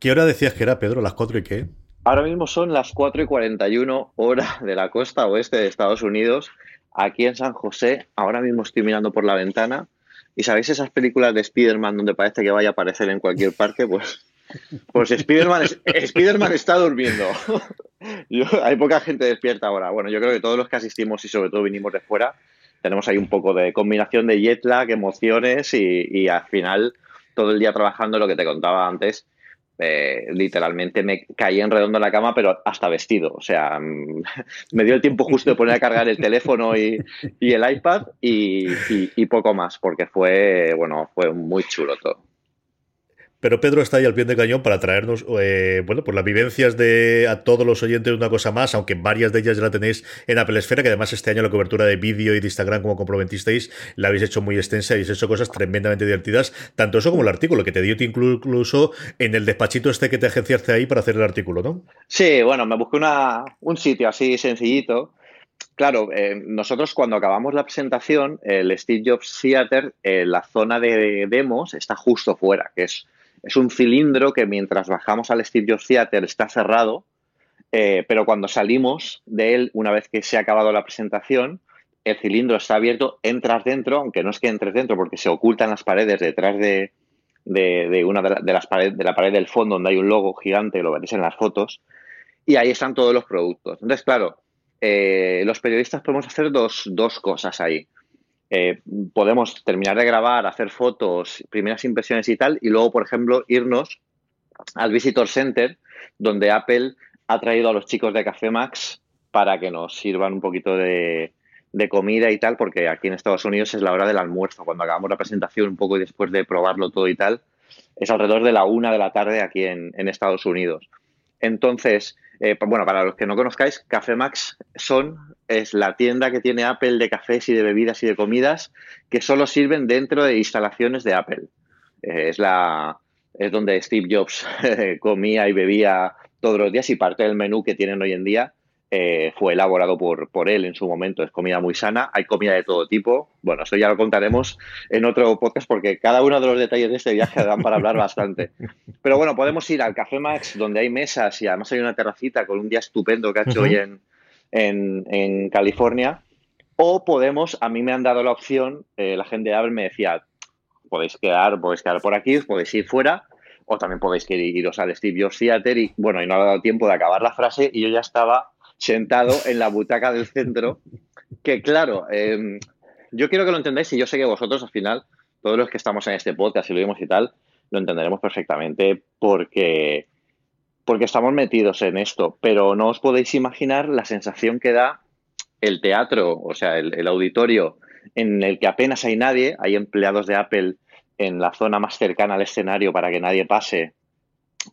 ¿Qué hora decías que era, Pedro? ¿Las 4 y qué? Ahora mismo son las 4 y 41 hora de la costa oeste de Estados Unidos, aquí en San José. Ahora mismo estoy mirando por la ventana. ¿Y sabéis esas películas de Spider-Man donde parece que vaya a aparecer en cualquier parque? Pues, pues Spider-Man está durmiendo. hay poca gente despierta ahora. Bueno, yo creo que todos los que asistimos y sobre todo vinimos de fuera, tenemos ahí un poco de combinación de jet lag, emociones y, y al final todo el día trabajando lo que te contaba antes eh, literalmente me caí en redondo en la cama, pero hasta vestido. O sea, mm, me dio el tiempo justo de poner a cargar el teléfono y, el iPad y, y, poco más, porque fue, bueno, fue muy chulo todo. Pero Pedro está ahí al pie de cañón para traernos, eh, bueno, pues las vivencias de a todos los oyentes una cosa más, aunque varias de ellas ya la tenéis en Apple Esfera, que además este año la cobertura de vídeo y de Instagram, como comprometisteis, la habéis hecho muy extensa habéis hecho cosas tremendamente divertidas, tanto eso como el artículo, que te dio incluso en el despachito este que te agenciaste ahí para hacer el artículo, ¿no? Sí, bueno, me busqué un sitio así sencillito. Claro, eh, nosotros cuando acabamos la presentación, el Steve Jobs Theater, eh, la zona de demos está justo fuera, que es es un cilindro que mientras bajamos al Steve Jobs Theater está cerrado, eh, pero cuando salimos de él, una vez que se ha acabado la presentación, el cilindro está abierto, entras dentro, aunque no es que entres dentro porque se ocultan las paredes detrás de, una de, las paredes, de la pared del fondo donde hay un logo gigante, lo veréis en las fotos, y ahí están todos los productos. Entonces, claro, eh, los periodistas podemos hacer dos, dos cosas ahí. Eh, podemos terminar de grabar, hacer fotos, primeras impresiones y tal, y luego, por ejemplo, irnos al Visitor Center, donde Apple ha traído a los chicos de Café Max para que nos sirvan un poquito de, comida y tal, porque aquí en Estados Unidos es la hora del almuerzo, cuando acabamos la presentación un poco y después de probarlo todo y tal, es alrededor de la una de la tarde aquí en Estados Unidos. Entonces, eh, bueno, para los que no conozcáis, Café Max son, es la tienda que tiene Apple de cafés y de bebidas y de comidas que solo sirven dentro de instalaciones de Apple. Eh, es, la, es donde Steve Jobs comía y bebía todos los días y parte del menú que tienen hoy en día eh, fue elaborado por, por él en su momento. Es comida muy sana, hay comida de todo tipo. Bueno, eso ya lo contaremos en otro podcast porque cada uno de los detalles de este viaje dan para hablar bastante. Pero bueno, podemos ir al Café Max donde hay mesas y además hay una terracita con un día estupendo que ha hecho hoy en, en, California. O podemos, a mí me han dado la opción, eh, la gente de Apple me decía, podéis quedar, podéis quedar por aquí, podéis ir fuera o también podéis iros al Steve Jobs Theater y bueno, y no ha dado tiempo de acabar la frase y yo ya estaba sentado en la butaca del centro, que claro, em, yo quiero que lo entendáis y yo sé que vosotros al final, todos los que estamos en este podcast y lo vimos y tal, lo entenderemos perfectamente porque, porque estamos metidos en esto, pero no os podéis imaginar la sensación que da el teatro, o sea, el, el auditorio en el que apenas hay nadie, hay empleados de Apple en la zona más cercana al escenario para que nadie pase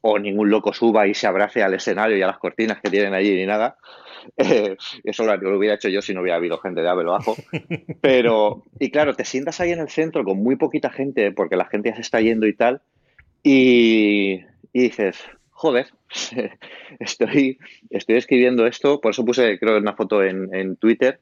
o ningún loco suba y se abrace al escenario y a las cortinas que tienen allí ni nada. Eh, eso lo, hubiera hecho yo si no hubiera habido gente de Abel bajo. Pero, y claro, te sientas ahí en el centro con muy poquita gente, porque la gente ya se está yendo y tal, y, dices, joder, estoy, estoy escribiendo esto, por eso puse, creo, una foto en, Twitter,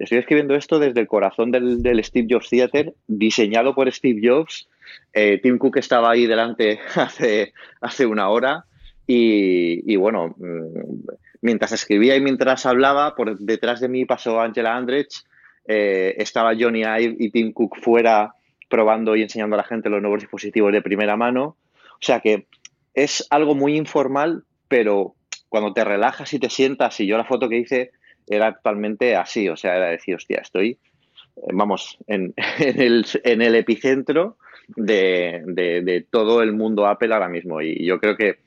estoy escribiendo esto desde el corazón del, del Steve Jobs Theater, diseñado por Steve Jobs, eh, Tim Cook estaba ahí delante hace, hace una hora y, bueno, mm, mientras escribía y mientras hablaba, por detrás de mí pasó Angela Andrich, eh, estaba Johnny Ive y Tim Cook fuera probando y enseñando a la gente los nuevos dispositivos de primera mano. O sea que es algo muy informal, pero cuando te relajas y te sientas, y yo la foto que hice era totalmente así, o sea, era decir, hostia, estoy, eh, vamos, en, el, en el, epicentro de, todo el mundo Apple ahora mismo. Y yo creo que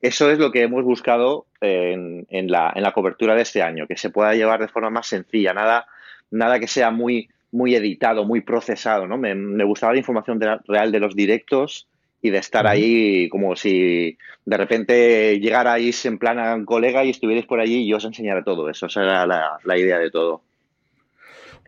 eso es lo que hemos buscado en, en, la, cobertura de este año, que se pueda llevar de forma más sencilla, nada, nada que sea muy, editado, muy procesado, ¿no? Me gustaba la información real de los directos y de estar ahí como si de repente llegarais en plan a un colega y estuvierais por allí y yo os enseñara todo eso. Esa era la idea de todo.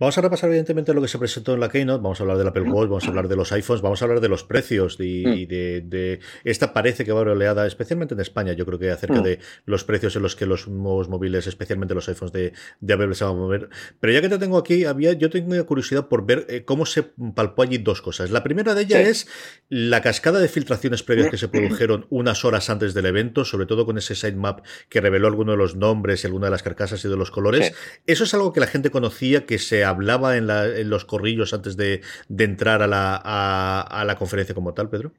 Vamos a repasar evidentemente lo que se presentó en la Keynote, vamos a hablar del Apple Watch, vamos a hablar de los iPhones, vamos a hablar de los precios y, mm. de, esta parece que va a haber oleada, especialmente en España, yo creo que acerca mm. de los precios en los que los nuevos móviles, especialmente los iPhones de, de Apple se van a mover. Pero ya que te tengo aquí, había, yo tengo curiosidad por ver eh, cómo se palpó allí dos cosas. La primera de ellas es la cascada de filtraciones previas que se produjeron unas horas antes del evento, sobre todo con ese sitemap que reveló algunos de los nombres y alguna de las carcasas y de los colores. Eso es algo que la gente conocía, que se hablaba en, los corrillos antes de, entrar a la, conferencia como tal, Pedro?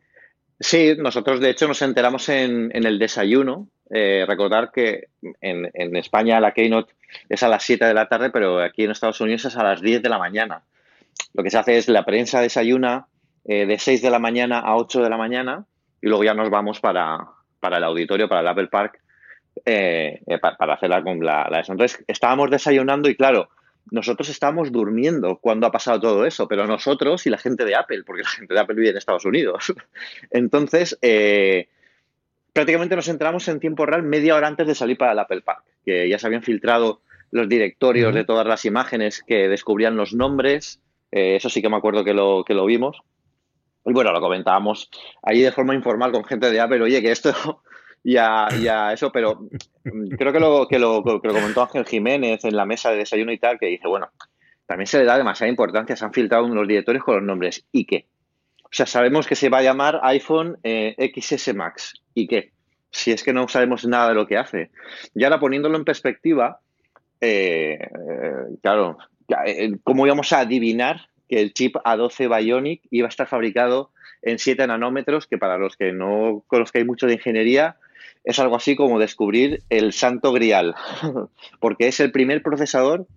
Sí, nosotros de hecho nos enteramos en, el desayuno. Eh, recordar que en, España la Keynote es a las 7 de la tarde, pero aquí en Estados Unidos es a las 10 de la mañana. Lo que se hace es la prensa desayuna eh, de 6 de la mañana a 8 de la mañana y luego ya nos vamos para, el auditorio, para el Apple Park, eh, para, hacer la, la, Entonces estábamos desayunando y claro, nosotros estábamos durmiendo cuando ha pasado todo eso, pero nosotros y la gente de Apple, porque la gente de Apple vive en Estados Unidos. Entonces, eh, prácticamente nos entramos en tiempo real media hora antes de salir para el Apple Park, que ya se habían filtrado los directorios de todas las imágenes que descubrían los nombres. Eh, eso sí que me acuerdo que lo, que lo vimos. Y bueno, lo comentábamos allí de forma informal con gente de Apple, oye, que esto y a, eso, pero creo que lo, que lo, comentó Ángel Jiménez en la mesa de desayuno y tal, que dice, bueno, también se le da demasiada importancia, se han filtrado los directores con los nombres. ¿Y qué? O sea, sabemos que se va a llamar iPhone eh, XS Max. ¿Y qué? Si es que no sabemos nada de lo que hace. Y ahora poniéndolo en perspectiva, eh, eh, claro, ¿cómo íbamos a adivinar que el chip A12 Bionic iba a estar fabricado en 7 nanómetros, que para los que no conozcáis mucho de ingeniería, es algo así como descubrir el santo grial, porque es el primer procesador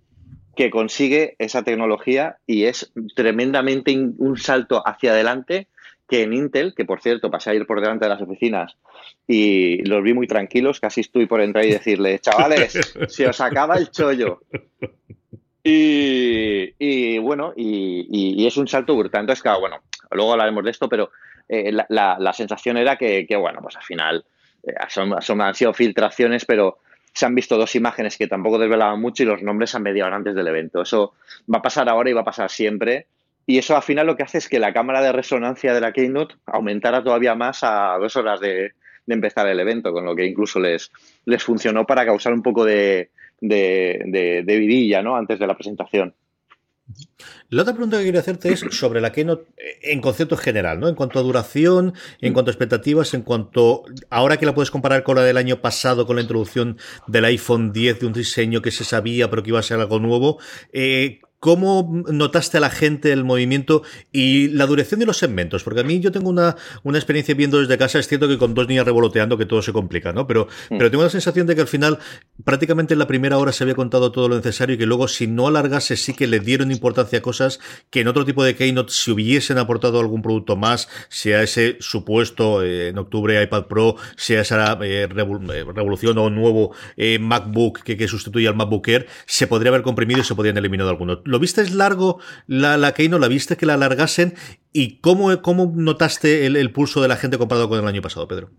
que consigue esa tecnología y es tremendamente un salto hacia adelante que en Intel, que por cierto pasé a ir por delante de las oficinas y los vi muy tranquilos, casi estuve por entrar y decirle, chavales, se os acaba el chollo. Y, bueno, y, es un salto brutal. Entonces, claro, bueno, luego hablaremos de esto, pero eh, la, sensación era que, bueno, pues al final eh, son, han sido filtraciones, pero se han visto dos imágenes que tampoco desvelaban mucho y los nombres a media hora antes del evento. Eso va a pasar ahora y va a pasar siempre. Y eso al final lo que hace es que la cámara de resonancia de la Keynote aumentara todavía más a dos horas de, empezar el evento, con lo que incluso les, les funcionó para causar un poco de, de, de vidilla ¿no? antes de la presentación. La otra pregunta que quería hacerte es sobre la Keynote eh, en concepto general, ¿no? En cuanto a duración, en cuanto a expectativas, en cuanto. Ahora que la puedes comparar con la del año pasado, con la introducción del iPhone 10, de un diseño que se sabía, pero que iba a ser algo nuevo, eh, ¿Cómo notaste a la gente el movimiento y la duración de los segmentos? Porque a mí yo tengo una, una experiencia viendo desde casa, es cierto que con dos niñas revoloteando que todo se complica, ¿no? Pero, mm. pero tengo la sensación de que al final prácticamente en la primera hora se había contado todo lo necesario y que luego si no alargase sí que le dieron importancia a cosas que en otro tipo de Keynote si hubiesen aportado algún producto más, sea ese supuesto eh, en octubre iPad Pro, sea esa eh, eh, revolución o nuevo MacBook que, que sustituye al MacBook Air, se podría haber comprimido y se podrían eliminar algunos. ¿Lo viste largo la, la Keynote? ¿La viste que la alargasen? ¿Y cómo, cómo notaste el, pulso de la gente comparado con el año pasado, Pedro?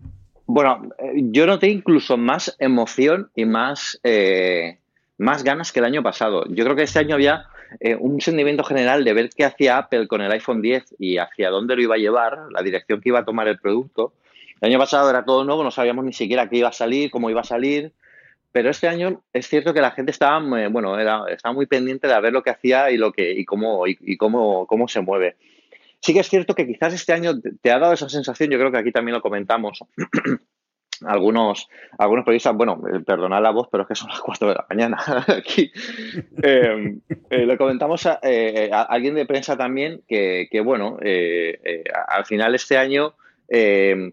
Bueno, eh, yo noté incluso más emoción y más, eh, más ganas que el año pasado. Yo creo que este año había eh, un sentimiento general de ver qué hacía Apple con el iPhone 10 y hacia dónde lo iba a llevar, la dirección que iba a tomar el producto. El año pasado era todo nuevo, no sabíamos ni siquiera qué iba a salir, cómo iba a salir. Pero este año es cierto que la gente estaba, bueno, era, estaba muy pendiente de ver lo que hacía y lo que y cómo y, cómo, cómo se mueve. Sí que es cierto que quizás este año te ha dado esa sensación, yo creo que aquí también lo comentamos. algunos, algunos periodistas, bueno, eh, perdonad la voz, pero es que son las 4 de la mañana aquí. Em, eh, lo comentamos a, eh, a, alguien de prensa también que, que bueno, al final este año em,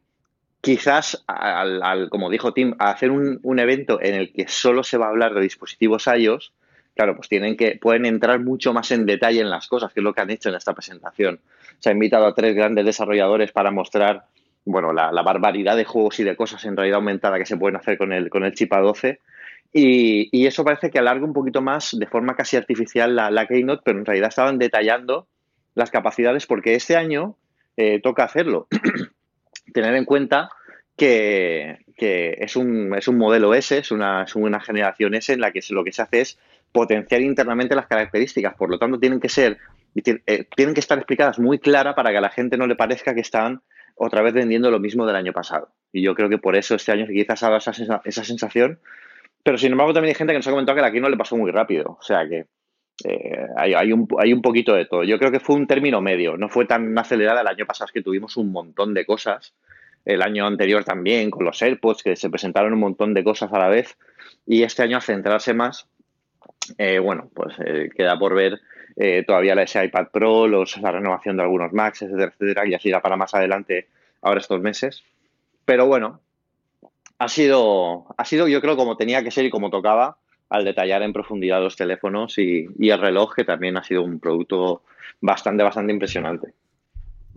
quizás, al, como dijo Tim, a hacer un, evento en el que solo se va a hablar de dispositivos iOS, claro, pues tienen que, pueden entrar mucho más en detalle en las cosas, que es lo que han hecho en esta presentación. Se ha invitado a tres grandes desarrolladores para mostrar, bueno, la, barbaridad de juegos y de cosas en realidad aumentada que se pueden hacer con el, con el chip A12. Y, eso parece que alarga un poquito más, de forma casi artificial, la, la Keynote, pero en realidad estaban detallando las capacidades porque este año eh, toca hacerlo. Tener en cuenta que, es, un, es, un, modelo S, es una, es una, generación S en la que lo que se hace es potenciar internamente las características. Por lo tanto, tienen que ser, eh, tienen que estar explicadas muy clara para que a la gente no le parezca que están otra vez vendiendo lo mismo del año pasado. Y yo creo que por eso este año quizás ha dado esa, sensación. Pero sin embargo, también hay gente que nos ha comentado que aquí no le pasó muy rápido. O sea que eh, hay, un, hay, un, poquito de todo. Yo creo que fue un término medio. No fue tan acelerada el año pasado, es que tuvimos un montón de cosas. El año anterior también, con los AirPods, que se presentaron un montón de cosas a la vez. Y este año, a centrarse más, eh, bueno, pues eh, queda por ver todavía ese iPad Pro, los, la renovación de algunos Macs, etcétera, etcétera, y así irá para más adelante ahora estos meses. Pero bueno, ha sido, ha sido yo creo como tenía que ser y como tocaba al detallar en profundidad los teléfonos y, y el reloj, que también ha sido un producto bastante, bastante impresionante.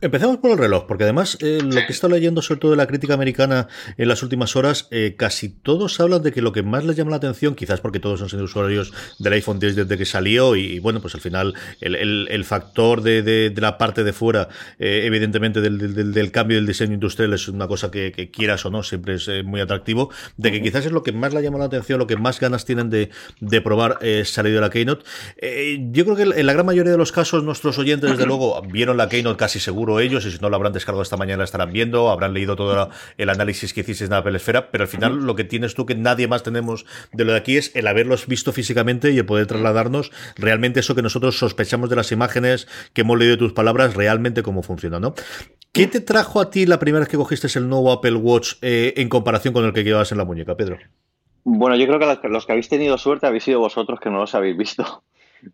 Empecemos por el reloj, porque además eh, lo que he estado leyendo sobre todo de la crítica americana en las últimas horas, eh, casi todos hablan de que lo que más les llama la atención, quizás porque todos son sido usuarios del iPhone 10 desde que salió y, bueno, pues al final el, factor de, la parte de fuera, eh, evidentemente del, cambio del diseño industrial es una cosa que, quieras o no, siempre es muy atractivo, de que quizás es lo que más le llama la atención, lo que más ganas tienen de, probar salir de la Keynote. yo creo que en la gran mayoría de los casos nuestros oyentes, desde luego, vieron la Keynote casi seguro ellos, y si no lo habrán descargado esta mañana, estarán viendo, habrán leído todo el análisis que hiciste en Apple Esfera, pero al final lo que tienes tú que nadie más tenemos de lo de aquí es el haberlos visto físicamente y el poder trasladarnos realmente eso que nosotros sospechamos de las imágenes que hemos leído de tus palabras, realmente cómo funciona, ¿no? ¿Qué te trajo a ti la primera vez que cogiste el nuevo Apple Watch eh, en comparación con el que llevabas en la muñeca, Pedro? Bueno, yo creo que los que habéis tenido suerte habéis sido vosotros que no los habéis visto.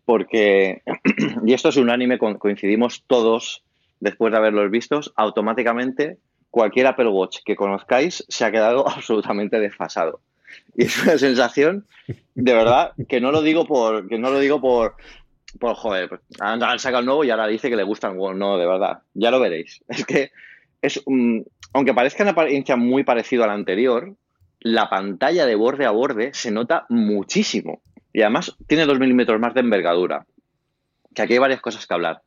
Porque, y esto es unánime, coincidimos todos después de haberlos vistos, automáticamente cualquier Apple Watch que conozcáis se ha quedado absolutamente desfasado. Y es una sensación, de verdad, que no lo digo por, que no lo digo por, por joder, pues, han, sacado el nuevo y ahora dice que le gustan. no, de verdad, ya lo veréis. Es que es, aunque parezca una apariencia muy parecida a la anterior, la pantalla de borde a borde se nota muchísimo. Y además tiene dos milímetros más de envergadura. Que aquí hay varias cosas que hablar.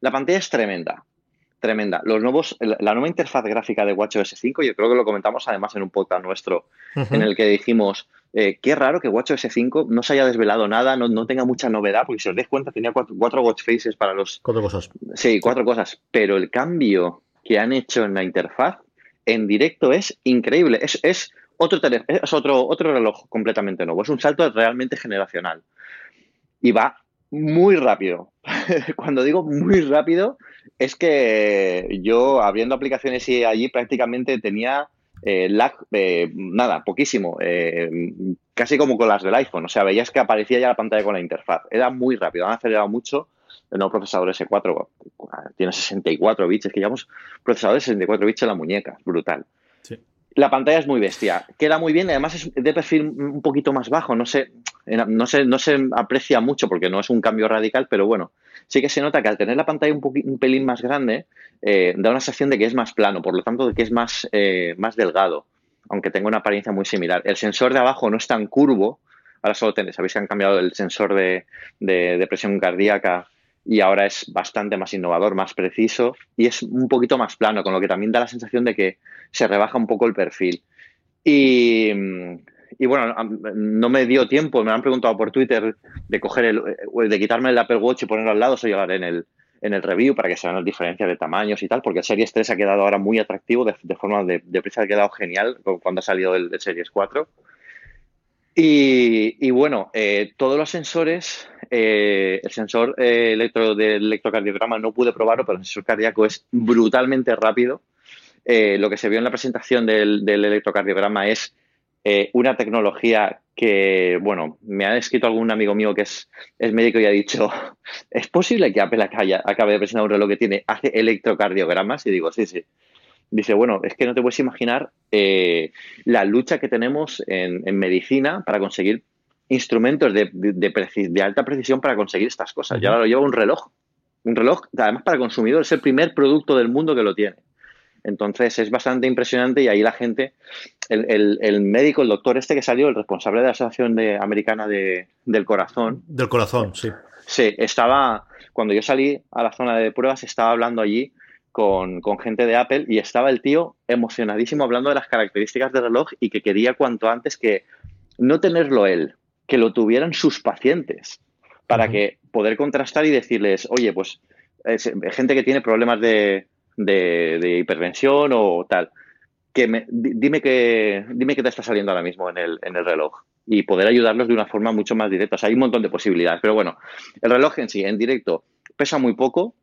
La pantalla es tremenda, tremenda. Los nuevos, la nueva interfaz gráfica de WatchOS 5, yo creo que lo comentamos además en un podcast nuestro, en el que dijimos, eh, qué raro que WatchOS 5 no se haya desvelado nada, no, tenga mucha novedad, porque si os dais cuenta tenía cuatro, watch faces para los... Cuatro cosas. Sí, cuatro cosas, pero el cambio que han hecho en la interfaz en directo es increíble. Es, es otro, es otro, otro reloj completamente nuevo, es un salto realmente generacional. Y va muy rápido. Cuando digo muy rápido, es que yo abriendo aplicaciones y allí prácticamente tenía eh, lag, eh, nada, poquísimo, eh, casi como con las del iPhone. O sea, veías que aparecía ya la pantalla con la interfaz. Era muy rápido, han acelerado mucho. El nuevo procesador S4 tiene 64 bits, es que llevamos procesadores de 64 bits en la muñeca, brutal. La pantalla es muy bestia, queda muy bien, además es de perfil un poquito más bajo, no sé, no se, no se aprecia mucho porque no es un cambio radical, pero bueno, sí que se nota que al tener la pantalla un, un pelín más grande, eh, da una sensación de que es más plano, por lo tanto de que es más, eh, más delgado, aunque tenga una apariencia muy similar. El sensor de abajo no es tan curvo, ahora solo tenéis, sabéis que han cambiado el sensor de, de presión cardíaca y ahora es bastante más innovador, más preciso y es un poquito más plano, con lo que también da la sensación de que se rebaja un poco el perfil. Y, bueno, no me dio tiempo, me han preguntado por Twitter de coger el, de quitarme el Apple Watch y ponerlo al lado, eso llegaré en el, en el review para que se vean las diferencias de tamaños y tal, porque el Series 3 ha quedado ahora muy atractivo, de, forma de, de prisa ha quedado genial cuando ha salido el, el Series 4. Y, bueno, eh, todos los sensores, eh, el sensor eh, electro del electrocardiograma no pude probarlo, pero el sensor cardíaco es brutalmente rápido. lo que se vio en la presentación del, electrocardiograma es una tecnología que, bueno, me ha escrito algún amigo mío que es, es médico y ha dicho, ¿es posible que Apple acabe de presentar un reloj que tiene, hace electrocardiogramas? Y digo, sí, sí. Dice, bueno, es que no te puedes imaginar eh, la lucha que tenemos en, medicina para conseguir instrumentos de, de, alta precisión para conseguir estas cosas. Y ahora lo lleva un reloj. Un reloj, además para consumidor, es el primer producto del mundo que lo tiene. Entonces es bastante impresionante y ahí la gente, el, médico, el doctor este que salió, el responsable de la Asociación de, Americana de, del Corazón. Del Corazón, sí. Sí, estaba, cuando yo salí a la zona de pruebas, estaba hablando allí con, gente de Apple y estaba el tío emocionadísimo hablando de las características del reloj y que quería cuanto antes que no tenerlo él, que lo tuvieran sus pacientes, para que poder contrastar y decirles, oye, pues gente que tiene problemas de, de, hipertensión o tal, que me, dime que dime que te está saliendo ahora mismo en el, en el reloj y poder ayudarlos de una forma mucho más directa. O sea, hay un montón de posibilidades, pero bueno, el reloj en sí, en directo, pesa muy poco,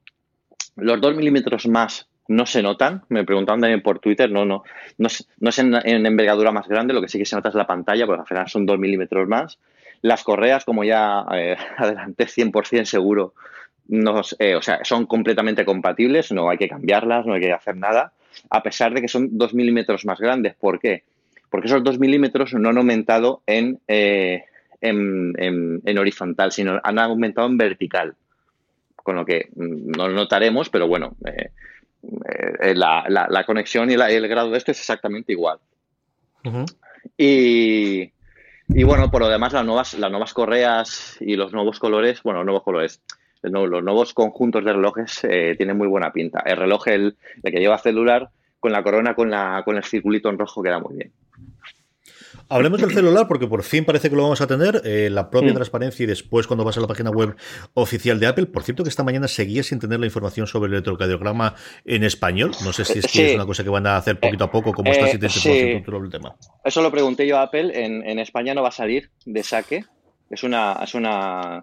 los dos milímetros más no se notan. Me preguntaban también por Twitter, no, no, no, es en, envergadura más grande, lo que sí que se nota es la pantalla, porque al final son dos milímetros más. Las correas, como ya eh, adelanté 100% seguro, eh, o sea, son completamente compatibles, no hay que cambiarlas, no hay que hacer nada, a pesar de que son dos milímetros más grandes. ¿Por qué? Porque esos dos milímetros no han aumentado en, eh, en horizontal, sino han aumentado en vertical con lo que no notaremos, pero bueno, eh, eh, la, conexión y el grado de esto es exactamente igual. y, bueno, por lo demás, las nuevas, las nuevas correas y los nuevos colores, bueno, nuevos colores, los nuevos conjuntos de relojes eh, tienen muy buena pinta. El reloj, el, el, que lleva celular, con la corona, con, la, con el circulito en rojo, queda muy bien. Hablemos del celular porque por fin parece que lo vamos a tener. Eh, la propia mm. transparencia y después cuando vas a la página web oficial de Apple. Por cierto que esta mañana seguía sin tener la información sobre el electrocardiograma en español. No sé si es, una cosa que van a hacer poquito a poco, como está si te sí. el tema. Eso lo pregunté yo a Apple. En, España no va a salir de saque. Es una, es una,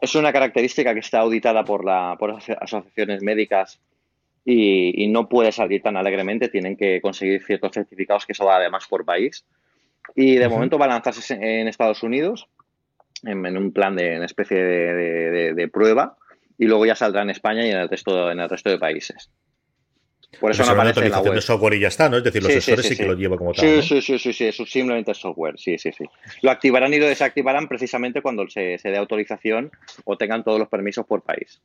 es una característica que está auditada por, la, por las asociaciones médicas y, y, no puede salir tan alegremente. Tienen que conseguir ciertos certificados que eso va además por país. Y de momento va a lanzarse en Estados Unidos en, un plan de una especie de, prueba y luego ya saldrá en España y en el resto, en el resto de países. Por eso no aparece en la web. de software y ya está, ¿no? Es decir, los sensores sí, que lo lleva como tal. Sí, sí, sí, sí, es simplemente software, sí, sí, sí. Lo activarán y lo desactivarán precisamente cuando se, se dé autorización o tengan todos los permisos por país.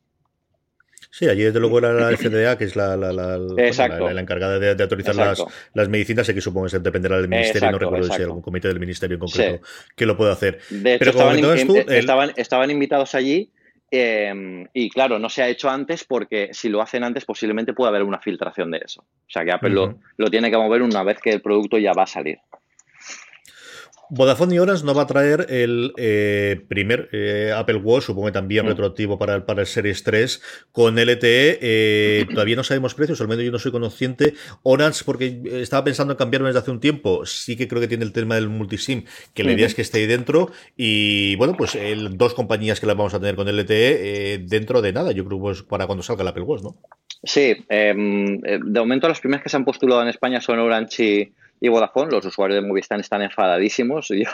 Sí, allí desde luego era la FDA, que es la, la, la, encargada de, autorizar las, las, medicinas, sé que supongo que dependerá del ministerio, no recuerdo si hay algún comité del ministerio en concreto que lo pueda hacer. De hecho, Pero estaban, estaban, invitados allí em, y claro, no se ha hecho antes porque si lo hacen antes posiblemente pueda haber una filtración de eso. O sea que Apple lo, lo, tiene que mover una vez que el producto ya va a salir. Vodafone y Orange no va a traer el eh, primer eh, Apple Watch, supongo que también mm. retroactivo para el, para el Series 3, con LTE. Eh, todavía no sabemos precios, al menos yo no soy consciente. Orange, porque estaba pensando en cambiarme desde hace un tiempo, sí que creo que tiene el tema del multisim, que la idea es que esté ahí dentro. Y bueno, pues dos compañías que las vamos a tener con LTE dentro de nada, yo creo pues para cuando salga el Apple Watch, ¿no? Sí, em, de momento las primeras que se han postulado en España son Orange y y Vodafone, los usuarios de Movistar están enfadadísimos. Yo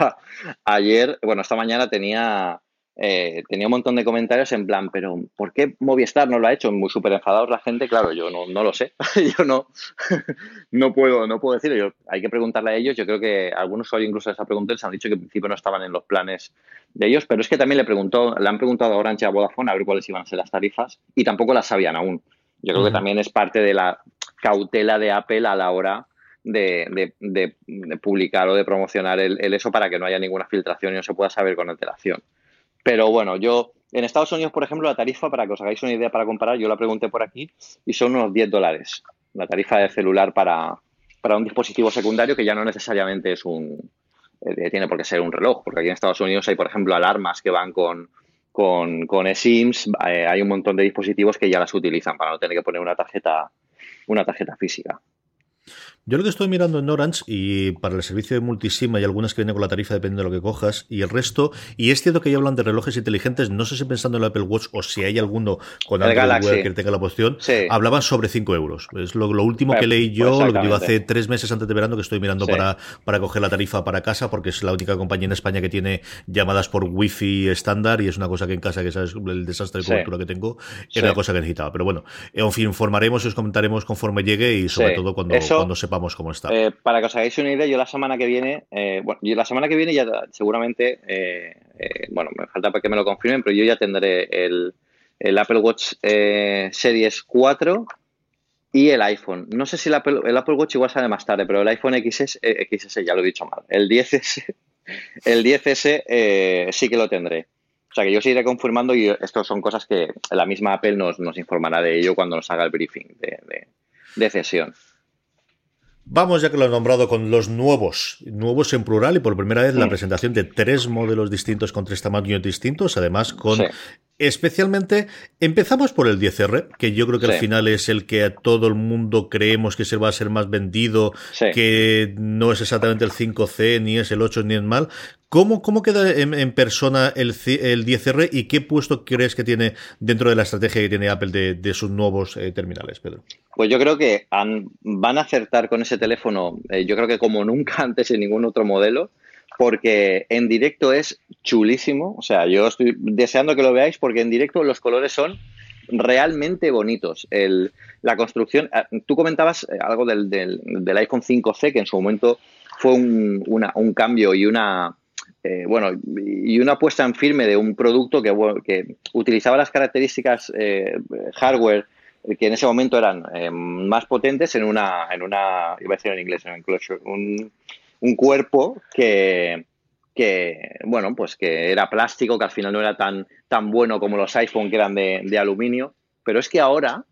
ayer, bueno, esta mañana tenía, eh, tenía un montón de comentarios en plan, pero ¿por qué Movistar no lo ha hecho? Muy súper enfadados la gente, claro, yo no, no lo sé, yo no, no puedo, no puedo decirlo, yo, hay que preguntarle a ellos, yo creo que algunos usuarios incluso les ha preguntado les han dicho que en principio no estaban en los planes de ellos, pero es que también le preguntó, le han preguntado a Orange y a Vodafone a ver cuáles iban a ser las tarifas y tampoco las sabían aún. Yo creo que también es parte de la cautela de Apple a la hora de, publicar o de promocionar el, eso para que no haya ninguna filtración y no se pueda saber con alteración. Pero bueno, yo en Estados Unidos, por ejemplo, la tarifa, para que os hagáis una idea para comparar, yo la pregunté por aquí y son unos 10 dólares. La tarifa de celular para, para un dispositivo secundario que ya no necesariamente es un, eh, tiene por qué ser un reloj, porque aquí en Estados Unidos hay, por ejemplo, alarmas que van con, con, con eSIMs, eh, hay un montón de dispositivos que ya las utilizan para no tener que poner una tarjeta, una tarjeta física. Yo lo que estoy mirando en Orange y para el servicio de multisim hay algunas que vienen con la tarifa dependiendo de lo que cojas y el resto, y es cierto que ya hablan de relojes inteligentes, no sé si pensando en el Apple Watch o si hay alguno con Android Wear que tenga la opción, hablaban sobre 5 euros. Es lo, último que leí yo, lo que digo hace tres meses antes de verano que estoy mirando para, para coger la tarifa para casa porque es la única compañía en España que tiene llamadas por wifi estándar y es una cosa que en casa, que sabes el desastre de cobertura que tengo, era una cosa que necesitaba. Pero bueno, en fin, informaremos y os comentaremos conforme llegue y sobre todo cuando, cuando está. Eh, para que os hagáis una idea, yo la semana que viene, eh, bueno, yo la semana que viene ya seguramente, eh, bueno, me falta para que me lo confirmen, pero yo ya tendré el, Apple Watch Series 4 y el iPhone. No sé si el Apple, Watch igual sale más tarde, pero el iPhone XS, XS ya lo he dicho mal. El 10S, el 10S sí que lo tendré. O sea que yo seguiré confirmando y esto son cosas que la misma Apple nos, nos informará de ello cuando nos haga el briefing de, de, de cesión. Vamos, ya que lo he nombrado, con los nuevos, nuevos en plural y por primera vez la presentación de tres modelos distintos con tres tamaños distintos, además con Especialmente, empezamos por el 10R, que yo creo que al final es el que a todo el mundo creemos que se va a ser más vendido, que no es exactamente el 5C, ni es el 8, ni el mal. ¿Cómo, cómo queda en, persona el, el, 10R y qué puesto crees que tiene dentro de la estrategia que tiene Apple de, sus nuevos eh, terminales, Pedro? Pues yo creo que van a acertar con ese teléfono, eh, yo creo que como nunca antes en ningún otro modelo porque en directo es chulísimo. O sea, yo estoy deseando que lo veáis porque en directo los colores son realmente bonitos. la construcción, ah, tú comentabas eh, algo del, iPhone 5C, que en su momento fue un, cambio y una, eh, bueno, y una puesta en firme de un producto que, que utilizaba las características eh, hardware que en ese momento eran más potentes en una, en una, iba a decir en inglés, en un, un cuerpo que, bueno, pues que era plástico, que al final no era tan, tan bueno como los iPhone que eran de, aluminio, pero es que ahora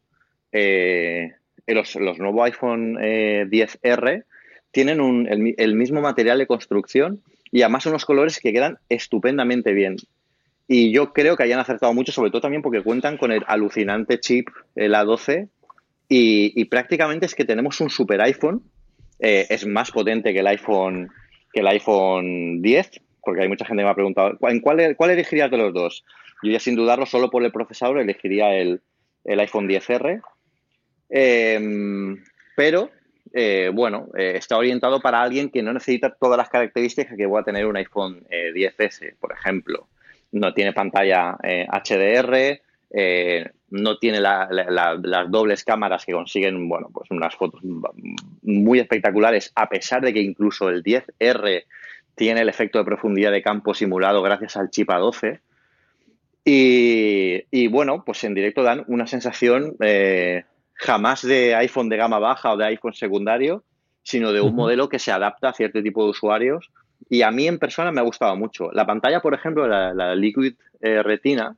eh, los, nuevos iPhone 10R eh, tienen el, mismo material de construcción y además unos colores que quedan estupendamente bien. Y yo creo que hayan acertado mucho, sobre todo también porque cuentan con el alucinante chip, el A12, y, prácticamente es que tenemos un super iPhone eh, es más potente que el iPhone que el iPhone 10, porque hay mucha gente que me ha preguntado, ¿en cuál, cuál elegirías de los dos? Yo ya sin dudarlo, solo por el procesador, elegiría el, iPhone 10R. Em, pero, eh, bueno, eh, está orientado para alguien que no necesita todas las características que va a tener un iPhone 10S, por ejemplo. No tiene pantalla HDR, eh, no tiene las dobles cámaras que consiguen, bueno, pues unas fotos muy espectaculares, a pesar de que incluso el 10R tiene el efecto de profundidad de campo simulado gracias al chip A12. Y, bueno, pues en directo dan una sensación eh, jamás de iPhone de gama baja o de iPhone secundario, sino de un modelo que se adapta a cierto tipo de usuarios. Y a mí en persona me ha gustado mucho. La pantalla, por ejemplo, la, Liquid eh, Retina,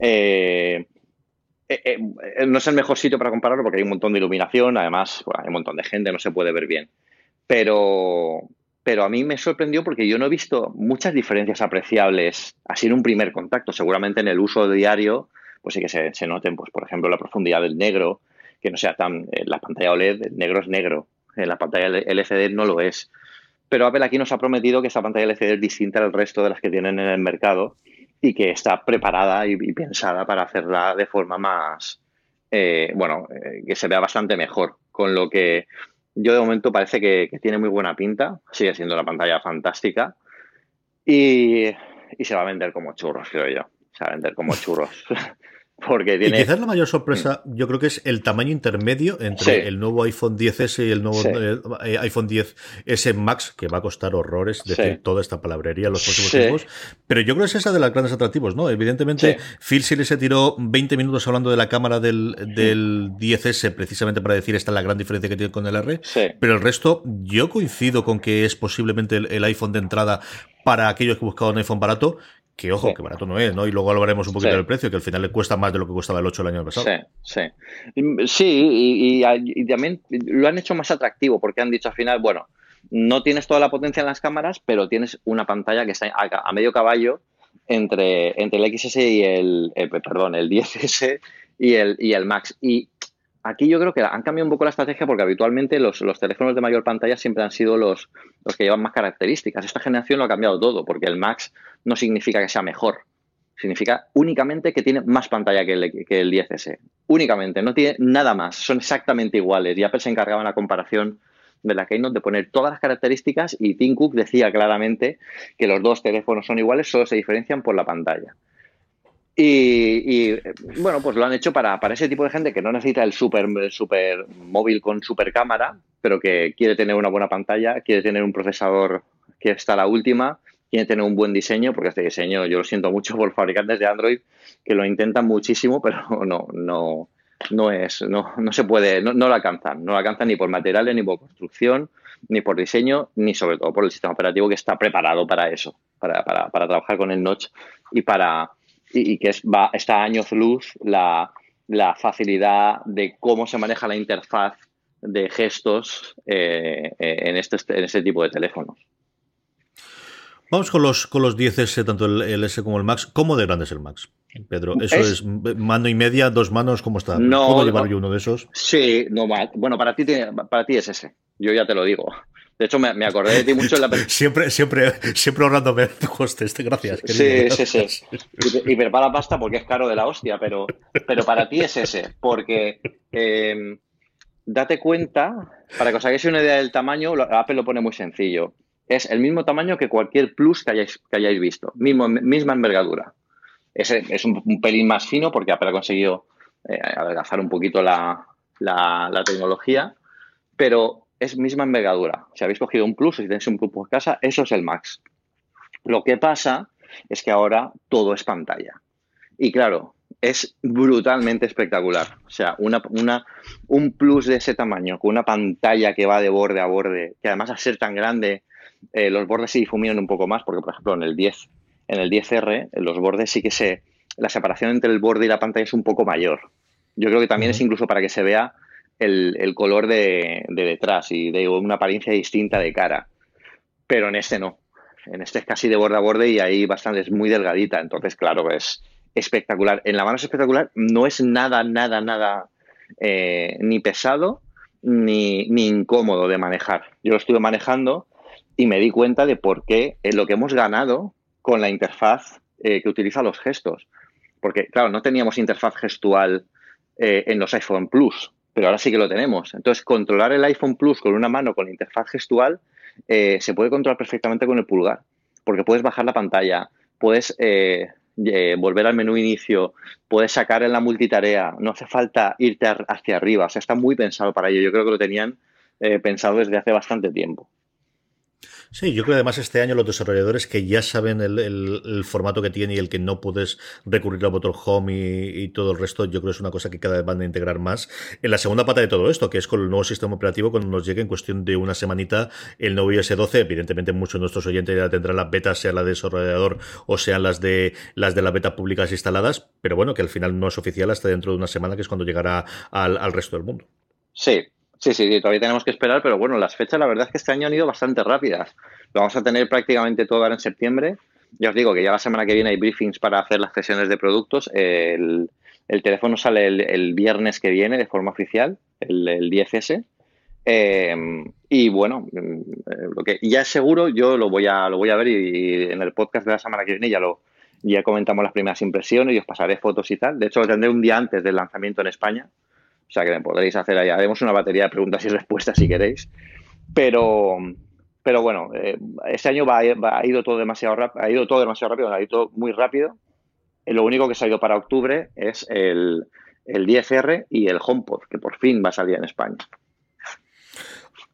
eh, eh, no es el mejor sitio para compararlo porque hay un montón de iluminación, además hay un montón de gente, no se puede ver bien. Pero, pero a mí me sorprendió porque yo no he visto muchas diferencias apreciables así en un primer contacto. Seguramente en el uso diario, pues sí que se, noten, pues por ejemplo, la profundidad del negro, que no sea tan. la pantalla OLED, negro es negro, en la pantalla LCD no lo es. Pero Apple aquí nos ha prometido que esa pantalla LCD es distinta al resto de las que tienen en el mercado y que está preparada y, pensada para hacerla de forma más, eh, bueno, eh, que se vea bastante mejor. Con lo que yo de momento parece que, tiene muy buena pinta, sigue siendo la pantalla fantástica y, y se va a vender como churros, creo yo. Se va a vender como churros. Porque tiene... Y quizás la mayor sorpresa, mm. yo creo que es el tamaño intermedio entre el nuevo iPhone 10S y el nuevo eh, eh, iPhone 10S Max, que va a costar horrores decir toda esta palabrería en los próximos tiempos. Pero yo creo que es esa de las grandes atractivos, ¿no? Evidentemente, Phil sí se tiró 20 minutos hablando de la cámara del, del 10S precisamente para decir esta es la gran diferencia que tiene con el R. Pero el resto, yo coincido con que es posiblemente el, iPhone de entrada para aquellos que buscaban un iPhone barato que ojo, que barato no es, ¿no? Y luego hablaremos un poquito del precio, que al final le cuesta más de lo que costaba el 8 el año pasado. Sí, sí. Sí, y, también lo han hecho más atractivo, porque han dicho al final, bueno, no tienes toda la potencia en las cámaras, pero tienes una pantalla que está a, medio caballo entre, entre el XS y el, eh, perdón, el 10S y el, y el Max. Y aquí yo creo que han cambiado un poco la estrategia porque habitualmente los, teléfonos de mayor pantalla siempre han sido los, los que llevan más características. Esta generación lo ha cambiado todo porque el Max no significa que sea mejor, significa únicamente que tiene más pantalla que el, que el 10S. Únicamente, no tiene nada más, son exactamente iguales. Y Apple se encargaba en la comparación de la Keynote de poner todas las características y Tim Cook decía claramente que los dos teléfonos son iguales, solo se diferencian por la pantalla. Y, bueno, pues lo han hecho para, para, ese tipo de gente que no necesita el super, super móvil con super cámara, pero que quiere tener una buena pantalla, quiere tener un procesador que está a la última, quiere tener un buen diseño, porque este diseño yo lo siento mucho por fabricantes de Android que lo intentan muchísimo, pero no, no, no es, no, no se puede, no, no lo alcanzan, no lo alcanzan ni por materiales, ni por construcción, ni por diseño, ni sobre todo por el sistema operativo que está preparado para eso, para, para, para trabajar con el notch y para y, que es, va, está a años luz la, facilidad de cómo se maneja la interfaz de gestos eh, en, este, en este tipo de teléfonos. Vamos con los, con los 10S, tanto el, S como el Max. ¿Cómo de grande es el Max? Pedro, ¿eso es, mano y media, dos manos? ¿Cómo está? No, ¿Puedo llevar yo uno de esos? Sí, no, bueno, para ti, para ti es ese. Yo ya te lo digo. De hecho, me, acordé de ti mucho en la Siempre, siempre, siempre ahorrándome costes. Gracias. Sí, sí, sí. Y, prepara pasta porque es caro de la hostia, pero, pero para ti es ese. Porque em, date cuenta, para que os hagáis una idea del tamaño, Apple lo pone muy sencillo. Es el mismo tamaño que cualquier Plus que hayáis, que hayáis visto. Mismo, misma envergadura. Es, es un, pelín más fino porque Apple ha conseguido eh, adelgazar un poquito la, la, la tecnología. Pero es misma envergadura. Si habéis cogido un Plus, si tenéis un Plus por casa, eso es el Max. Lo que pasa es que ahora todo es pantalla. Y claro, es brutalmente espectacular. O sea, una, una, un Plus de ese tamaño, con una pantalla que va de borde a borde, que además a ser tan grande, eh, los bordes se difuminan un poco más, porque por ejemplo en el 10, en el 10R, los bordes sí que se. La separación entre el borde y la pantalla es un poco mayor. Yo creo que también es incluso para que se vea el, color de, detrás y de una apariencia distinta de cara. Pero en este no. En este es casi de borde a borde y ahí bastante es muy delgadita. Entonces, claro, es espectacular. En la mano es espectacular. No es nada, nada, nada eh, ni pesado ni, incómodo de manejar. Yo lo estuve manejando y me di cuenta de por qué es lo que hemos ganado con la interfaz eh, que utiliza los gestos. Porque, claro, no teníamos interfaz gestual eh, en los iPhone Plus pero ahora sí que lo tenemos. Entonces, controlar el iPhone Plus con una mano con interfaz gestual eh, se puede controlar perfectamente con el pulgar, porque puedes bajar la pantalla, puedes eh, eh, volver al menú inicio, puedes sacar en la multitarea, no hace falta irte hacia arriba, o sea, está muy pensado para ello. Yo creo que lo tenían pensado desde hace bastante tiempo. Sí, yo creo que además este año los desarrolladores que ya saben el, formato que tiene y el que no puedes recurrir al botón home y, todo el resto, yo creo que es una cosa que cada vez van a integrar más. En la segunda pata de todo esto, que es con el nuevo sistema operativo, cuando nos llegue en cuestión de una semanita el nuevo iOS 12, evidentemente muchos de nuestros oyentes ya tendrán las betas, sea la de desarrollador o sean las de las de la beta públicas instaladas, pero bueno, que al final no es oficial hasta dentro de una semana, que es cuando llegará al, al resto del mundo. Sí, Sí, sí, todavía tenemos que esperar, pero bueno, las fechas la verdad es que este año han ido bastante rápidas. Lo vamos a tener prácticamente todo ahora en septiembre. Ya os digo que ya la semana que viene hay briefings para hacer las sesiones de productos. El, teléfono sale el, viernes que viene de forma oficial, el, el 10S. Em, y bueno, mm, lo que ya es seguro, yo lo voy a, lo voy a ver y, en el podcast de la semana que viene ya lo ya comentamos las primeras impresiones y os pasaré fotos y tal. De hecho, lo tendré un día antes del lanzamiento en España o sea que me podréis hacer ahí, haremos una batería de preguntas y respuestas si queréis. Pero, pero bueno, eh, este año ha ido todo demasiado rápido, ha ido todo demasiado rápido, ha ido muy rápido. Eh, lo único que se ha ido para octubre es el, el 10R y el HomePod, que por fin va a salir en España.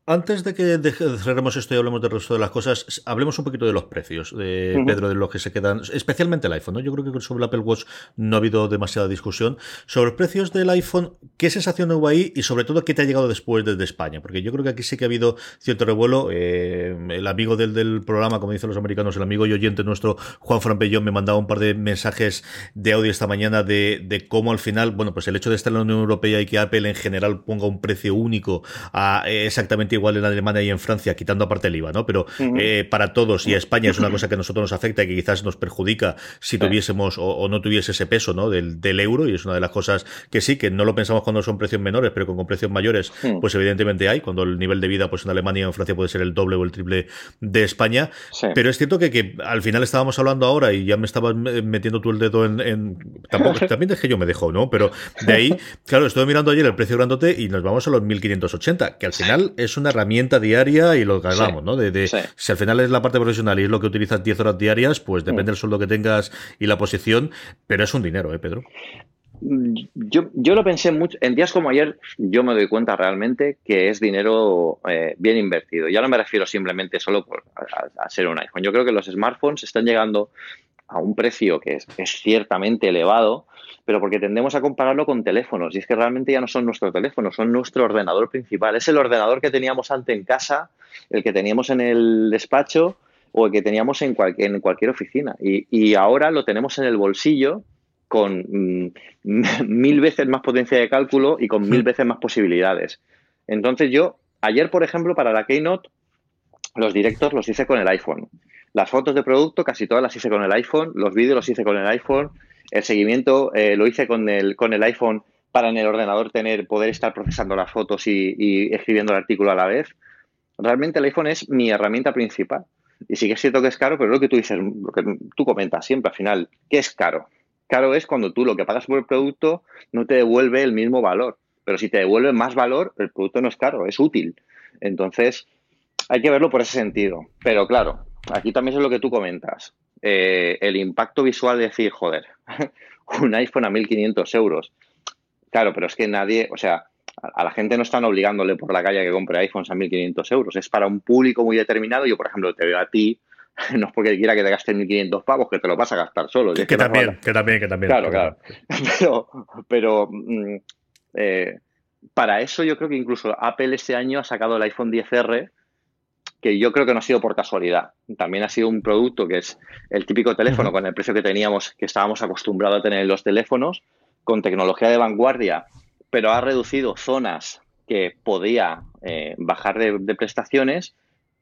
Antes de que cerremos esto y hablemos del resto de las cosas, hablemos un poquito de los precios, de Pedro, de los que se quedan, especialmente el iPhone. ¿no? Yo creo que sobre el Apple Watch no ha habido demasiada discusión. Sobre los precios del iPhone, ¿qué sensación hubo ahí? Y sobre todo, ¿qué te ha llegado después desde España? Porque yo creo que aquí sí que ha habido cierto revuelo. Eh, el amigo del, programa, como dicen los americanos, el amigo y oyente nuestro, Juan Frampellón, me mandaba un par de mensajes de audio esta mañana de, cómo al final, bueno, pues el hecho de estar en la Unión Europea y que Apple en general ponga un precio único a exactamente igual en Alemania y en Francia, quitando aparte el IVA, ¿no? Pero eh, para todos y a España es una cosa que a nosotros nos afecta y que quizás nos perjudica si tuviésemos o, no tuviese ese peso, ¿no? Del, del, euro y es una de las cosas que sí, que no lo pensamos cuando son precios menores, pero con, precios mayores, pues evidentemente hay, cuando el nivel de vida pues en Alemania o en Francia puede ser el doble o el triple de España. Pero es cierto que, que, al final estábamos hablando ahora y ya me estabas metiendo tú el dedo en... Tampoco, también es que yo me dejo, ¿no? Pero de ahí, claro, estuve mirando ayer el precio grandote y nos vamos a los 1580, que al final es una herramienta diaria y lo que hablamos, ¿no? De, Si al final es la parte profesional y es lo que utilizas 10 horas diarias, pues depende mm. del sueldo que tengas y la posición, pero es un dinero, ¿eh, Pedro? Yo, yo, lo pensé mucho. En días como ayer, yo me doy cuenta realmente que es dinero eh, bien invertido. Ya no me refiero simplemente solo por, a, ser un iPhone. Yo creo que los smartphones están llegando a un precio que es, ciertamente elevado, pero porque tendemos a compararlo con teléfonos. Y es que realmente ya no son nuestros teléfonos, son nuestro ordenador principal. Es el ordenador que teníamos antes en casa, el que teníamos en el despacho o el que teníamos en, en cualquier oficina. Y, y ahora lo tenemos en el bolsillo con mm, mil veces más potencia de cálculo y con mil hmm. veces más posibilidades. Entonces yo, ayer por ejemplo, para la Keynote, los directos los hice con el iPhone. Las fotos de producto casi todas las hice con el iPhone, los vídeos los hice con el iPhone, el seguimiento eh, lo hice con el, con el iPhone para en el ordenador tener, poder estar procesando las fotos y, escribiendo el artículo a la vez. Realmente el iPhone es mi herramienta principal. Y sí que es cierto que es caro, pero lo que tú dices, lo que tú comentas siempre al final, ¿qué es caro? Caro es cuando tú lo que pagas por el producto no te devuelve el mismo valor. Pero si te devuelve más valor, el producto no es caro, es útil. Entonces, hay que verlo por ese sentido. Pero claro, aquí también es lo que tú comentas. Eh, el impacto visual de decir, joder, un iPhone a 1.500 euros. Claro, pero es que nadie, o sea, a la gente no están obligándole por la calle a que compre iPhones a 1.500 euros. Es para un público muy determinado. Yo, por ejemplo, te veo a ti no es porque quiera que te gastes 1.500 pavos, que te lo vas a gastar solo. Que, también, que también, que también. Claro, claro. Pero, pero mm, eh, para eso yo creo que incluso Apple este año ha sacado el iPhone 10R, que yo creo que no ha sido por casualidad. También ha sido un producto que es el típico teléfono con el precio que teníamos, que estábamos acostumbrados a tener en los teléfonos, con tecnología de vanguardia, pero ha reducido zonas que podía eh, bajar de prestaciones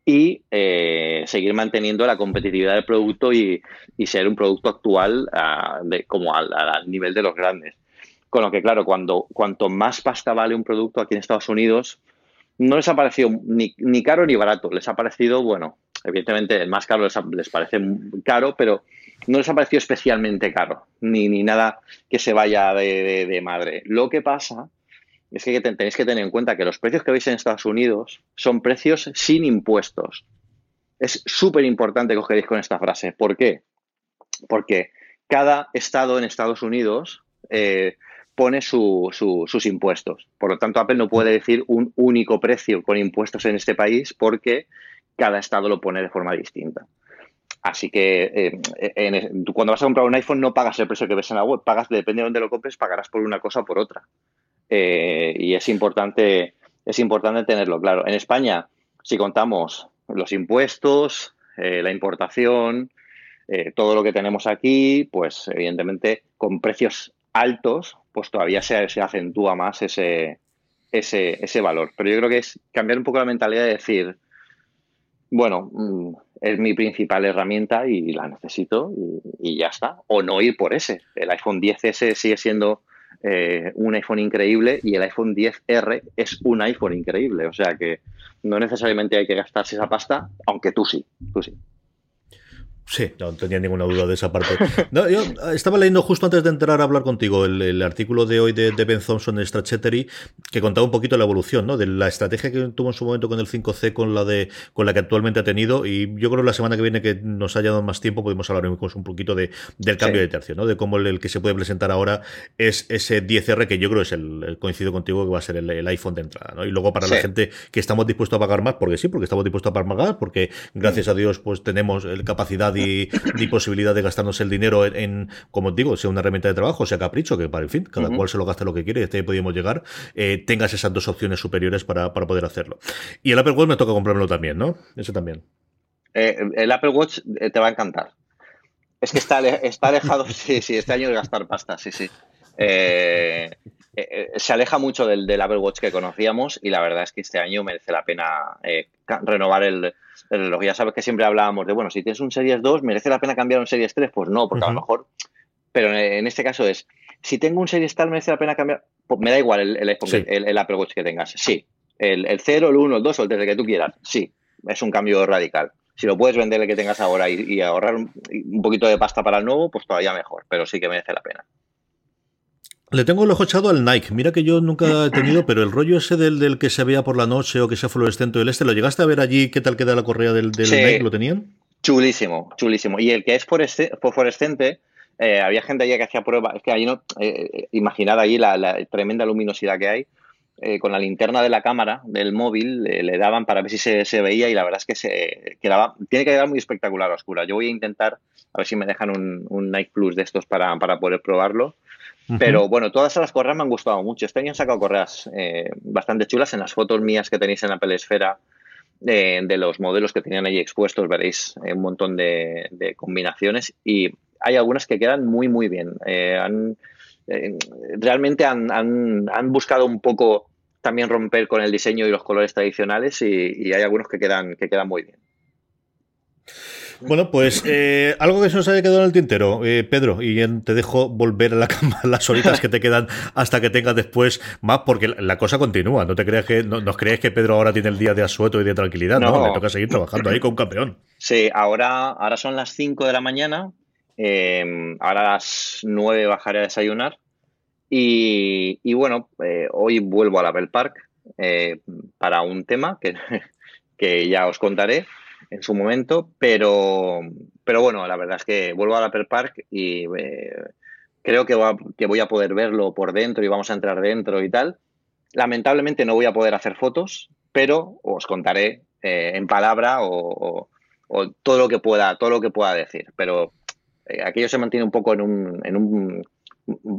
y eh, seguir manteniendo la competitividad del producto y, ser un producto actual ah, de, como al, nivel de los grandes. Con lo que, claro, cuando cuanto más pasta vale un producto aquí en Estados Unidos, no les ha parecido ni, ni caro ni barato. Les ha parecido, bueno, evidentemente el más caro les, parece caro, pero no les ha parecido especialmente caro, ni, ni nada que se vaya de, de madre. Lo que pasa es que tenéis que tener en cuenta que los precios que veis en Estados Unidos son precios sin impuestos. Es súper importante que os quedéis con esta frase. ¿Por qué? Porque cada estado en Estados Unidos eh, pone sus impuestos. Por lo tanto, Apple no puede decir un único precio con impuestos en este país porque cada estado lo pone de forma distinta. Así que eh, cuando vas a comprar un iPhone no pagas el precio que ves en la web, pagas, depende de dónde lo compres, pagarás por una cosa o por otra. Eh, y es importante, es importante tenerlo claro. En España, si contamos los impuestos, eh, la importación, eh, todo lo que tenemos aquí, pues evidentemente con precios altos, pues todavía se, acentúa más ese, ese, ese, valor. Pero yo creo que es cambiar un poco la mentalidad de decir, bueno, mm, es mi principal herramienta y la necesito y, y, ya está. O no ir por ese. El iPhone 10S sigue siendo eh, un iPhone increíble y el iPhone 10R es un iPhone increíble. O sea que no necesariamente hay que gastarse esa pasta, aunque tú sí, tú sí. Sí, no tenía ninguna duda de esa parte. No, yo estaba leyendo justo antes de entrar a hablar contigo el, artículo de hoy de, Ben Thompson de Stratechery que contaba un poquito la evolución, ¿no? De la estrategia que tuvo en su momento con el 5C, con la de con la que actualmente ha tenido. Y yo creo que la semana que viene que nos haya dado más tiempo podemos hablar un poquito de, del cambio de tercio, ¿no? De cómo el, que se puede presentar ahora es ese 10R que yo creo es el, coincido contigo que va a ser el, iPhone de entrada, ¿no? Y luego para la gente que estamos dispuestos a pagar más, porque sí, porque estamos dispuestos a pagar más, porque gracias a Dios pues tenemos capacidad y, posibilidad de gastarnos el dinero en, como digo, sea una herramienta de trabajo, sea capricho, que para el fin, cada cual se lo gaste lo que quiere y hasta ahí podríamos llegar, eh, tengas esas dos opciones superiores para, poder hacerlo. Y el Apple Watch me toca comprármelo también, ¿no? Ese también. Eh, el Apple Watch eh, te va a encantar. Es que está, está alejado, sí, sí, este año de gastar pasta, sí, sí. Eh, eh, se aleja mucho del, del, Apple Watch que conocíamos y la verdad es que este año merece la pena renovar el, reloj. Ya sabes que siempre hablábamos de, bueno, si tienes un Series 2, ¿merece la pena cambiar un Series 3? Pues no, porque a lo mejor... Pero en este caso es, si tengo un Series tal, ¿merece la pena cambiar? Pues me da igual el, el, Apple Watch que tengas. Sí. El, el 0, el 1, el 2 o el 3, el que tú quieras. Sí. Es un cambio radical. Si lo puedes vender el que tengas ahora y, ahorrar un, poquito de pasta para el nuevo, pues todavía mejor. Pero sí que merece la pena. Le tengo el ojo echado al Nike. Mira que yo nunca he tenido, pero el rollo ese del, del que se veía por la noche o que sea fluorescente del este, ¿lo llegaste a ver allí? ¿Qué tal queda la correa del, del Nike? ¿Lo tenían? Chulísimo, chulísimo. Y el que es fluorescente, eh, había gente allí que hacía pruebas. Es que ahí no, eh, eh, imaginad allí la, tremenda luminosidad que hay. con la linterna de la cámara del móvil le daban para ver si se, veía y la verdad es que se quedaba, tiene que quedar muy espectacular a oscura. Yo voy a intentar a ver si me dejan un, un Nike Plus de estos para, para poder probarlo. Pero bueno, todas las correas me han gustado mucho. Este año han sacado correas bastante chulas. En las fotos mías que tenéis en la pelesfera de los modelos que tenían allí expuestos veréis un montón de, combinaciones y hay algunas que quedan muy, muy bien. Eh, eh, realmente han, buscado un poco también romper con el diseño y los colores tradicionales y, hay algunos que quedan, que quedan muy bien. Bueno, pues eh, algo que se nos haya quedado en el tintero, Pedro, y te dejo volver a la cama las horitas que te quedan hasta que tengas después más, porque la cosa continúa. No te creas que no, nos crees que Pedro ahora tiene el día de asueto y de tranquilidad, no, no le toca seguir trabajando ahí con un campeón. Sí, ahora, ahora son las 5 de la mañana, Em, ahora a las 9 bajaré a desayunar. Y, bueno, eh, hoy vuelvo al Apple Park eh, para un tema que, que, ya os contaré en su momento, pero, pero bueno, la verdad es que vuelvo al Apple Park y eh, creo que, voy a poder verlo por dentro y vamos a entrar dentro y tal. Lamentablemente no voy a poder hacer fotos, pero os contaré en palabra o, todo lo que pueda, todo lo que pueda decir. Pero eh, aquello se mantiene un poco en un, en un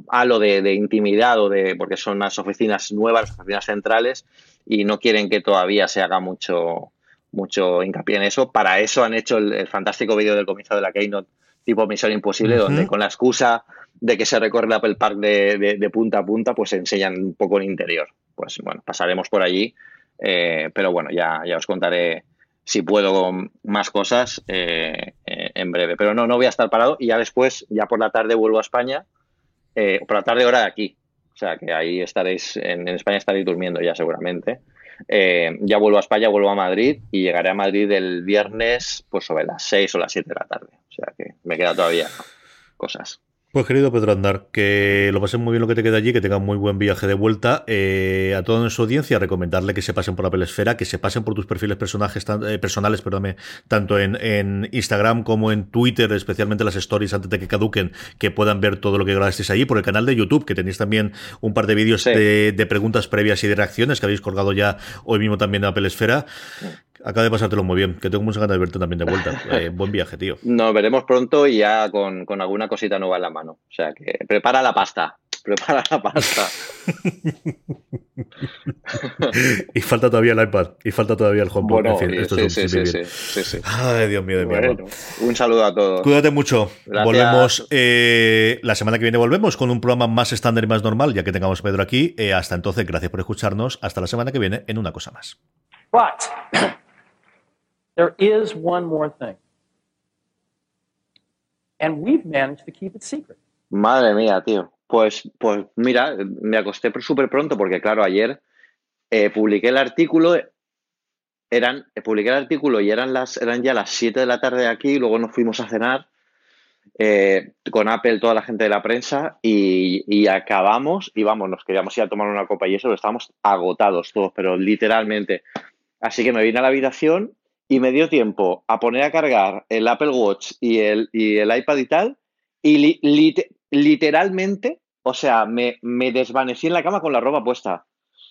halo de, intimidad o de porque son las oficinas nuevas, las oficinas centrales y no quieren que todavía se haga mucho mucho hincapié en eso. Para eso han hecho el, fantástico vídeo del comienzo de la Keynote tipo Misión Imposible, donde con la excusa de que se recorre el Apple Park de, punta a punta, pues enseñan un poco el interior. Pues bueno, pasaremos por allí, eh, pero bueno, ya, ya os contaré si puedo más cosas eh, eh, en breve. Pero no, no voy a estar parado y ya después, ya por la tarde vuelvo a España, eh, por la tarde hora de aquí. O sea que ahí estaréis, en, España estaréis durmiendo ya seguramente. Ya vuelvo a España, vuelvo a Madrid y llegaré a Madrid el viernes pues sobre las 6 o las 7 de la tarde. O sea que me queda todavía cosas. Pues querido Pedro Andar, que lo pasen muy bien lo que te queda allí, que tengan muy buen viaje de vuelta. Eh, a toda nuestra audiencia, recomendarle que se pasen por la Pelesfera, que se pasen por tus perfiles personajes, eh, personales, perdóname, tanto en, Instagram como en Twitter, especialmente las stories antes de que caduquen, que puedan ver todo lo que grabasteis allí, por el canal de YouTube, que tenéis también un par de vídeos de, preguntas previas y de reacciones que habéis colgado ya hoy mismo también en la Pelesfera. Acaba de pasártelo muy bien, que tengo mucha ganas de verte también de vuelta. Eh, buen viaje, tío. Nos veremos pronto y ya con, alguna cosita nueva en la mano. O sea que prepara la pasta. Prepara la pasta. y falta todavía el iPad. Y falta todavía el HomePod. en fin, esto sí, sí, sí, sí, Ay, Dios mío, Dios mío. un saludo a todos. Cuídate mucho. Volvemos eh, la semana que viene. Volvemos con un programa más estándar y más normal, ya que tengamos a Pedro aquí. Eh, hasta entonces, gracias por escucharnos. Hasta la semana que viene en una cosa más. There is one more thing. And we've managed to keep it secret. Madre mía, tío. Pues, pues mira, me acosté súper pronto porque, claro, ayer eh, publiqué el artículo, eran, eh, publiqué el artículo y eran, las, eran ya las 7 de la tarde aquí, luego nos fuimos a cenar eh, con Apple, toda la gente de la prensa, y, y, acabamos, y vamos, nos queríamos ir a tomar una copa y eso, estábamos agotados todos, pero literalmente. Así que me vine a la habitación y me dio tiempo a poner a cargar el Apple Watch y el, y el iPad y tal, y literalmente, o sea, me, me, desvanecí en la cama con la ropa puesta.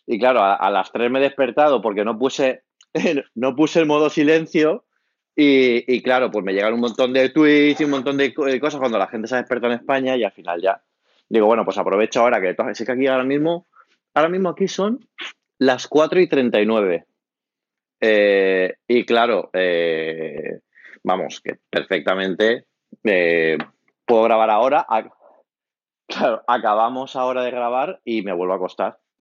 Y claro, a, las tres me he despertado porque no puse, no puse el modo silencio. Y, y, claro, pues me llegan un montón de tweets y un montón de cosas cuando la gente se ha despertado en España y al final ya. Digo, bueno, pues aprovecho ahora que, sí que aquí ahora mismo, ahora mismo aquí son las 4 y 39. Eh, y claro, eh, vamos, que perfectamente eh, puedo grabar ahora. claro, acabamos ahora de grabar y me vuelvo a acostar.